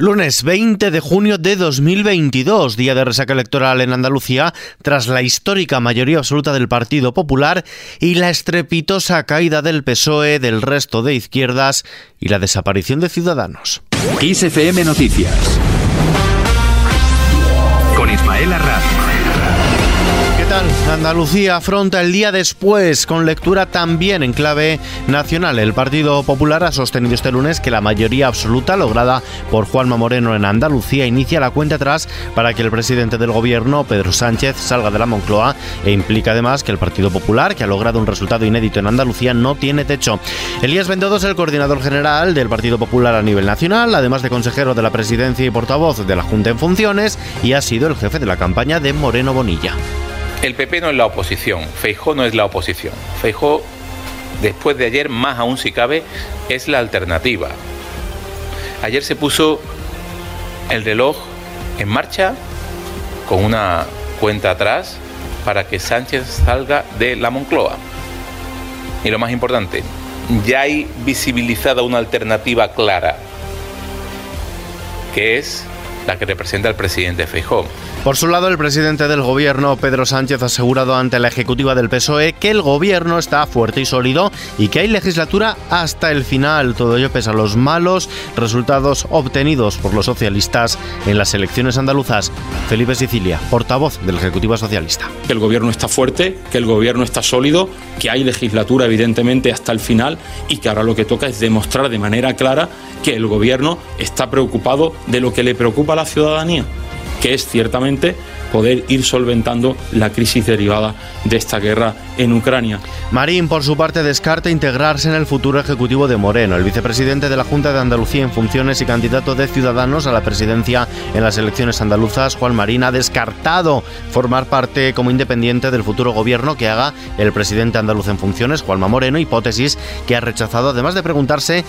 Lunes 20 de junio de 2022, día de resaca electoral en Andalucía, tras la histórica mayoría absoluta del Partido Popular y la estrepitosa caída del PSOE, del resto de izquierdas y la desaparición de Ciudadanos. Noticias. Con Ismael Andalucía afronta el día después con lectura también en clave nacional. El Partido Popular ha sostenido este lunes que la mayoría absoluta lograda por Juanma Moreno en Andalucía inicia la cuenta atrás para que el presidente del gobierno, Pedro Sánchez, salga de la Moncloa e implica además que el Partido Popular, que ha logrado un resultado inédito en Andalucía, no tiene techo. Elías Bendodo es el coordinador general del Partido Popular a nivel nacional, además de consejero de la presidencia y portavoz de la Junta en funciones, y ha sido el jefe de la campaña de Moreno Bonilla. El PP no es la oposición, Feijó no es la oposición. Feijó, después de ayer, más aún si cabe, es la alternativa. Ayer se puso el reloj en marcha con una cuenta atrás para que Sánchez salga de la Moncloa. Y lo más importante, ya hay visibilizada una alternativa clara, que es la que representa el presidente Feijó. Por su lado, el presidente del gobierno, Pedro Sánchez, ha asegurado ante la ejecutiva del PSOE que el gobierno está fuerte y sólido y que hay legislatura hasta el final. Todo ello pese a los malos resultados obtenidos por los socialistas en las elecciones andaluzas. Felipe Sicilia, portavoz del Ejecutivo Socialista. Que el gobierno está fuerte, que el gobierno está sólido, que hay legislatura evidentemente hasta el final y que ahora lo que toca es demostrar de manera clara que el gobierno está preocupado de lo que le preocupa a la ciudadanía que es ciertamente poder ir solventando la crisis derivada de esta guerra en Ucrania. Marín, por su parte, descarta integrarse en el futuro ejecutivo de Moreno. El vicepresidente de la Junta de Andalucía en funciones y candidato de Ciudadanos a la presidencia en las elecciones andaluzas, Juan Marín, ha descartado formar parte como independiente del futuro gobierno que haga el presidente andaluz en funciones, Juanma Moreno, hipótesis que ha rechazado, además de preguntarse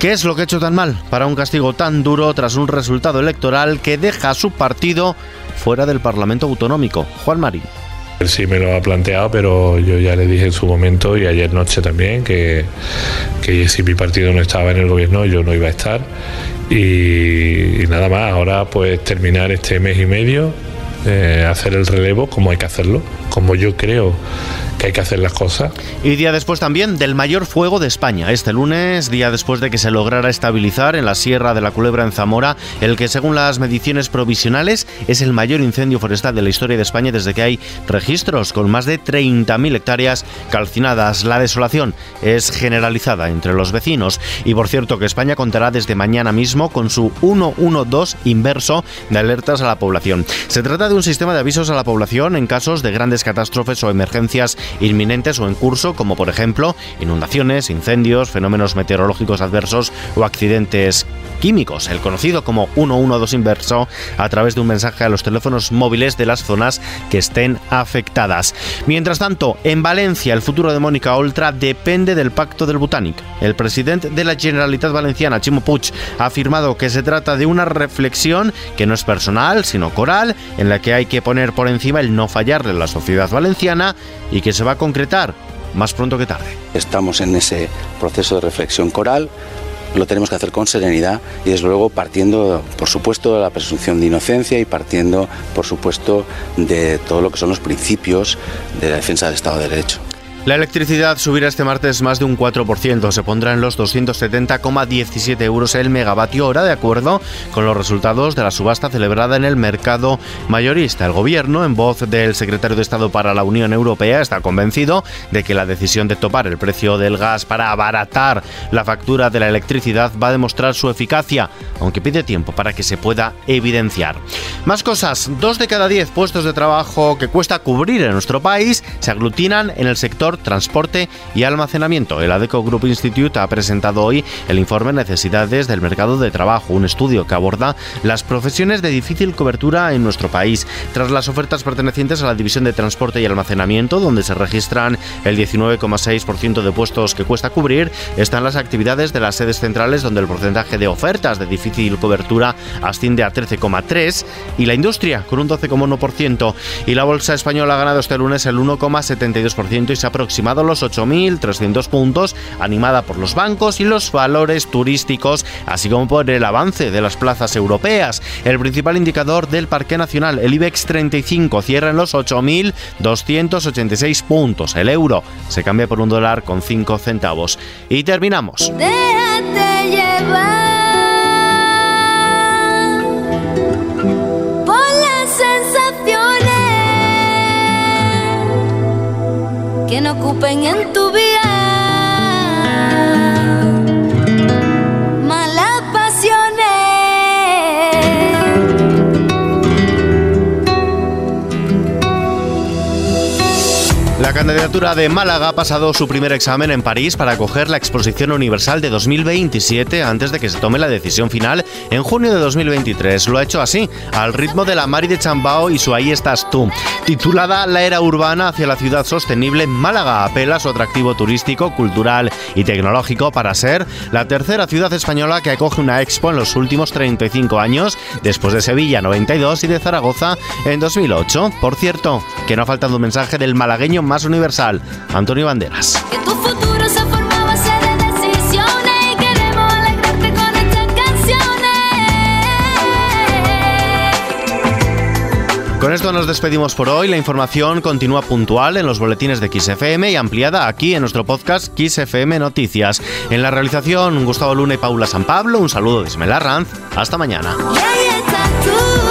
¿Qué es lo que ha hecho tan mal para un castigo tan duro tras un resultado electoral que deja a su partido fuera del Parlamento Autonómico? Juan Marín. Sí me lo ha planteado, pero yo ya le dije en su momento y ayer noche también que, si mi partido no estaba en el gobierno yo no iba a estar. Y, y nada más, ahora pues terminar este mes y medio, eh, hacer el relevo como hay que hacerlo, como yo creo que hay que hacer las cosas. Y día después también del mayor fuego de España. Este lunes, día después de que se lograra estabilizar en la Sierra de la Culebra en Zamora, el que según las mediciones provisionales es el mayor incendio forestal de la historia de España desde que hay registros, con más de 30.000 hectáreas calcinadas. La desolación es generalizada entre los vecinos. Y por cierto que España contará desde mañana mismo con su 112 inverso de alertas a la población. Se trata de un sistema de avisos a la población en casos de grandes catástrofes o emergencias inminentes o en curso, como por ejemplo inundaciones, incendios, fenómenos meteorológicos adversos o accidentes químicos, el conocido como 112 inverso, a través de un mensaje a los teléfonos móviles de las zonas que estén afectadas. Mientras tanto, en Valencia, el futuro de Mónica Oltra depende del pacto del Botanic. El presidente de la Generalitat Valenciana, Chimo Puig, ha afirmado que se trata de una reflexión que no es personal, sino coral, en la que hay que poner por encima el no fallarle a la sociedad valenciana y que se va a concretar más pronto que tarde. Estamos en ese proceso de reflexión coral, lo tenemos que hacer con serenidad y desde luego partiendo, por supuesto, de la presunción de inocencia y partiendo, por supuesto, de todo lo que son los principios de la defensa del Estado de Derecho. La electricidad subirá este martes más de un 4%, se pondrá en los 270,17 euros el megavatio hora, de acuerdo con los resultados de la subasta celebrada en el mercado mayorista. El gobierno, en voz del secretario de Estado para la Unión Europea, está convencido de que la decisión de topar el precio del gas para abaratar la factura de la electricidad va a demostrar su eficacia, aunque pide tiempo para que se pueda evidenciar. Más cosas, dos de cada diez puestos de trabajo que cuesta cubrir en nuestro país se aglutinan en el sector transporte y almacenamiento. El ADECO Group Institute ha presentado hoy el informe Necesidades del Mercado de Trabajo, un estudio que aborda las profesiones de difícil cobertura en nuestro país. Tras las ofertas pertenecientes a la división de transporte y almacenamiento, donde se registran el 19,6% de puestos que cuesta cubrir, están las actividades de las sedes centrales, donde el porcentaje de ofertas de difícil cobertura asciende a 13,3% y la industria con un 12,1%. Y la bolsa española ha ganado este lunes el 1,72% y se ha aproximado los 8.300 puntos, animada por los bancos y los valores turísticos, así como por el avance de las plazas europeas. El principal indicador del Parque Nacional, el IBEX 35, cierra en los 8.286 puntos. El euro se cambia por un dólar con 5 centavos. Y terminamos. Ocupen en tu vida. De Málaga ha pasado su primer examen en París para acoger la Exposición Universal de 2027 antes de que se tome la decisión final en junio de 2023. Lo ha hecho así, al ritmo de la Mari de Chambao y su Ahí estás tú. Titulada La era urbana hacia la ciudad sostenible, Málaga apela a su atractivo turístico, cultural y tecnológico para ser la tercera ciudad española que acoge una expo en los últimos 35 años, después de Sevilla 92 y de Zaragoza en 2008. Por cierto, que no ha faltado un mensaje del malagueño más universal, Antonio Banderas. Que tu futuro se forma a base de decisiones y queremos alegrarte con estas canciones. Con esto nos despedimos por hoy. La información continúa puntual en los boletines de XFM y ampliada aquí en nuestro podcast XFM Noticias. En la realización, Gustavo Luna y Paula San Pablo. Un saludo de Ismael Arranz. Hasta mañana. Y ahí estás tú.